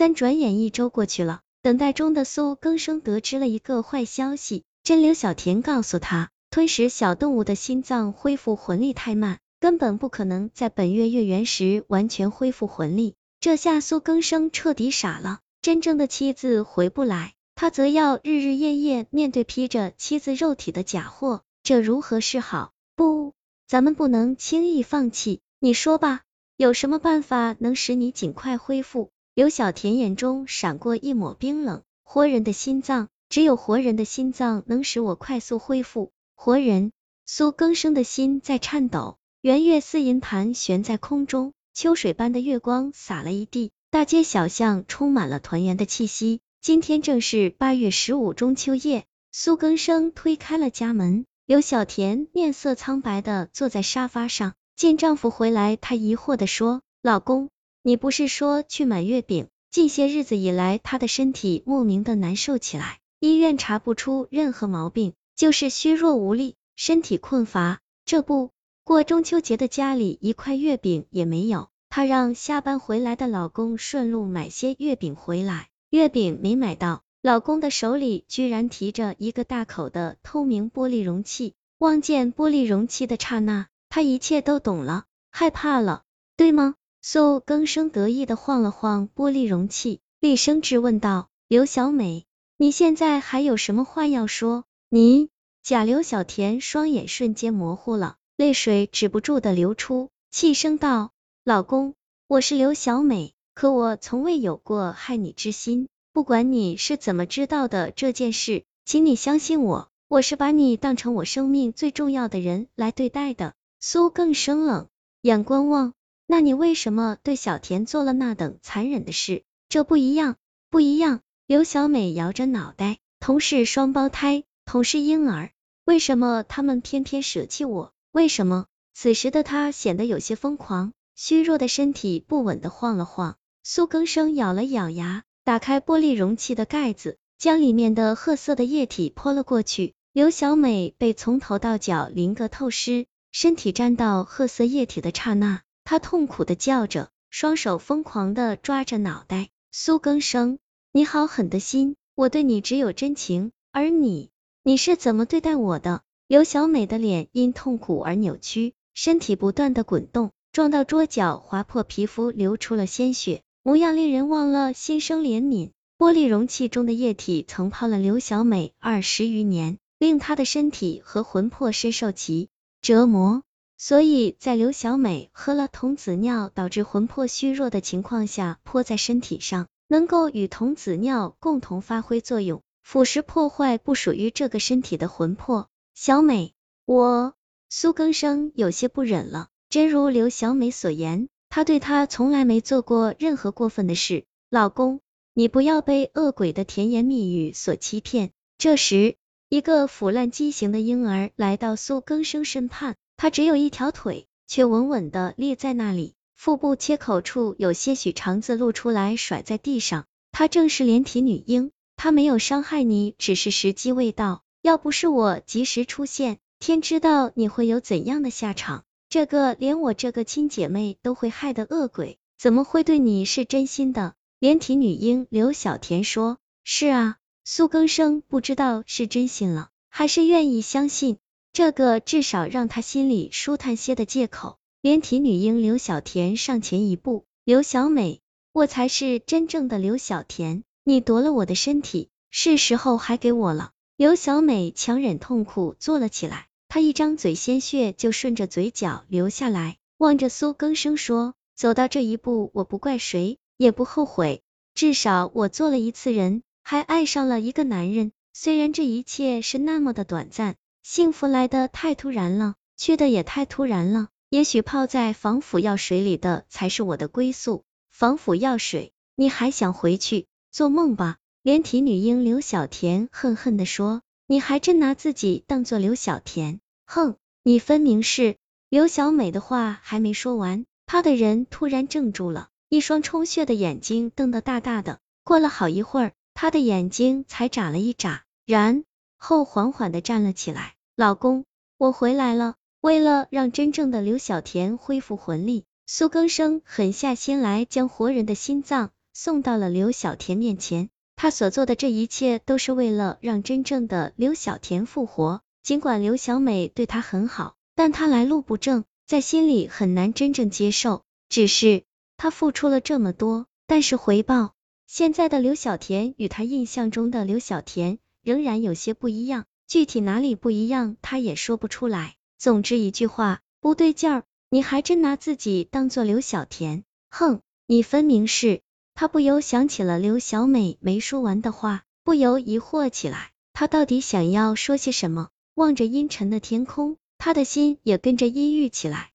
但转眼一周过去了，等待中的苏更生得知了一个坏消息，真刘小田告诉他，吞食小动物的心脏恢复魂力太慢，根本不可能在本月月圆时完全恢复魂力。这下苏更生彻底傻了，真正的妻子回不来，他则要日日夜夜面对披着妻子肉体的假货，这如何是好？不，咱们不能轻易放弃，你说吧，有什么办法能使你尽快恢复？刘小田眼中闪过一抹冰冷，活人的心脏，只有活人的心脏能使我快速恢复。活人，苏更生的心在颤抖。圆月似银盘悬在空中，秋水般的月光洒了一地，大街小巷充满了团圆的气息。今天正是八月十五中秋夜，苏更生推开了家门，刘小田面色苍白的坐在沙发上，见丈夫回来，她疑惑的说：“老公。”你不是说去买月饼？近些日子以来，他的身体莫名的难受起来，医院查不出任何毛病，就是虚弱无力，身体困乏。这不过中秋节的家里一块月饼也没有，她让下班回来的老公顺路买些月饼回来，月饼没买到，老公的手里居然提着一个大口的透明玻璃容器。望见玻璃容器的刹那，她一切都懂了，害怕了，对吗？苏更生得意的晃了晃玻璃容器，厉声质问道：“刘小美，你现在还有什么话要说？你……”贾刘小田双眼瞬间模糊了，泪水止不住的流出，气声道：“老公，我是刘小美，可我从未有过害你之心。不管你是怎么知道的这件事，请你相信我，我是把你当成我生命最重要的人来对待的。”苏更生冷眼观望。那你为什么对小田做了那等残忍的事？这不一样，不一样。刘小美摇着脑袋，同是双胞胎，同是婴儿，为什么他们偏偏舍弃我？为什么？此时的她显得有些疯狂，虚弱的身体不稳的晃了晃。苏更生咬了咬牙，打开玻璃容器的盖子，将里面的褐色的液体泼了过去。刘小美被从头到脚淋个透湿，身体沾到褐色液体的刹那。他痛苦的叫着，双手疯狂的抓着脑袋。苏更生，你好狠的心，我对你只有真情，而你，你是怎么对待我的？刘小美的脸因痛苦而扭曲，身体不断的滚动，撞到桌角，划破皮肤，流出了鲜血，模样令人忘了心生怜悯。玻璃容器中的液体曾泡了刘小美二十余年，令她的身体和魂魄深受其折磨。所以在刘小美喝了童子尿导致魂魄虚弱的情况下，泼在身体上，能够与童子尿共同发挥作用，腐蚀破坏不属于这个身体的魂魄。小美，我苏更生有些不忍了，真如刘小美所言，他对她从来没做过任何过分的事。老公，你不要被恶鬼的甜言蜜语所欺骗。这时，一个腐烂畸形的婴儿来到苏更生身畔。他只有一条腿，却稳稳的立在那里，腹部切口处有些许肠子露出来，甩在地上。她正是连体女婴，她没有伤害你，只是时机未到。要不是我及时出现，天知道你会有怎样的下场。这个连我这个亲姐妹都会害的恶鬼，怎么会对你是真心的？连体女婴刘小田说：“是啊。”苏更生不知道是真心了，还是愿意相信。这个至少让他心里舒坦些的借口。连体女婴刘小田上前一步，刘小美，我才是真正的刘小田，你夺了我的身体，是时候还给我了。刘小美强忍痛苦坐了起来，她一张嘴，鲜血就顺着嘴角流下来，望着苏更生说：“走到这一步，我不怪谁，也不后悔，至少我做了一次人，还爱上了一个男人，虽然这一切是那么的短暂。”幸福来的太突然了，去的也太突然了。也许泡在防腐药水里的才是我的归宿。防腐药水，你还想回去？做梦吧！连体女婴刘小田恨恨的说。你还真拿自己当做刘小田？哼，你分明是……刘小美的话还没说完，她的人突然怔住了，一双充血的眼睛瞪得大大的。过了好一会儿，她的眼睛才眨了一眨，然后缓缓的站了起来。老公，我回来了。为了让真正的刘小田恢复魂力，苏更生狠下心来，将活人的心脏送到了刘小田面前。他所做的这一切都是为了让真正的刘小田复活。尽管刘小美对他很好，但他来路不正，在心里很难真正接受。只是他付出了这么多，但是回报，现在的刘小田与他印象中的刘小田仍然有些不一样，具体哪里不一样，他也说不出来。总之一句话，不对劲儿。你还真拿自己当做刘小田？哼，你分明是……他不由想起了刘小美没说完的话，不由疑惑起来，他到底想要说些什么？望着阴沉的天空，他的心也跟着阴郁起来。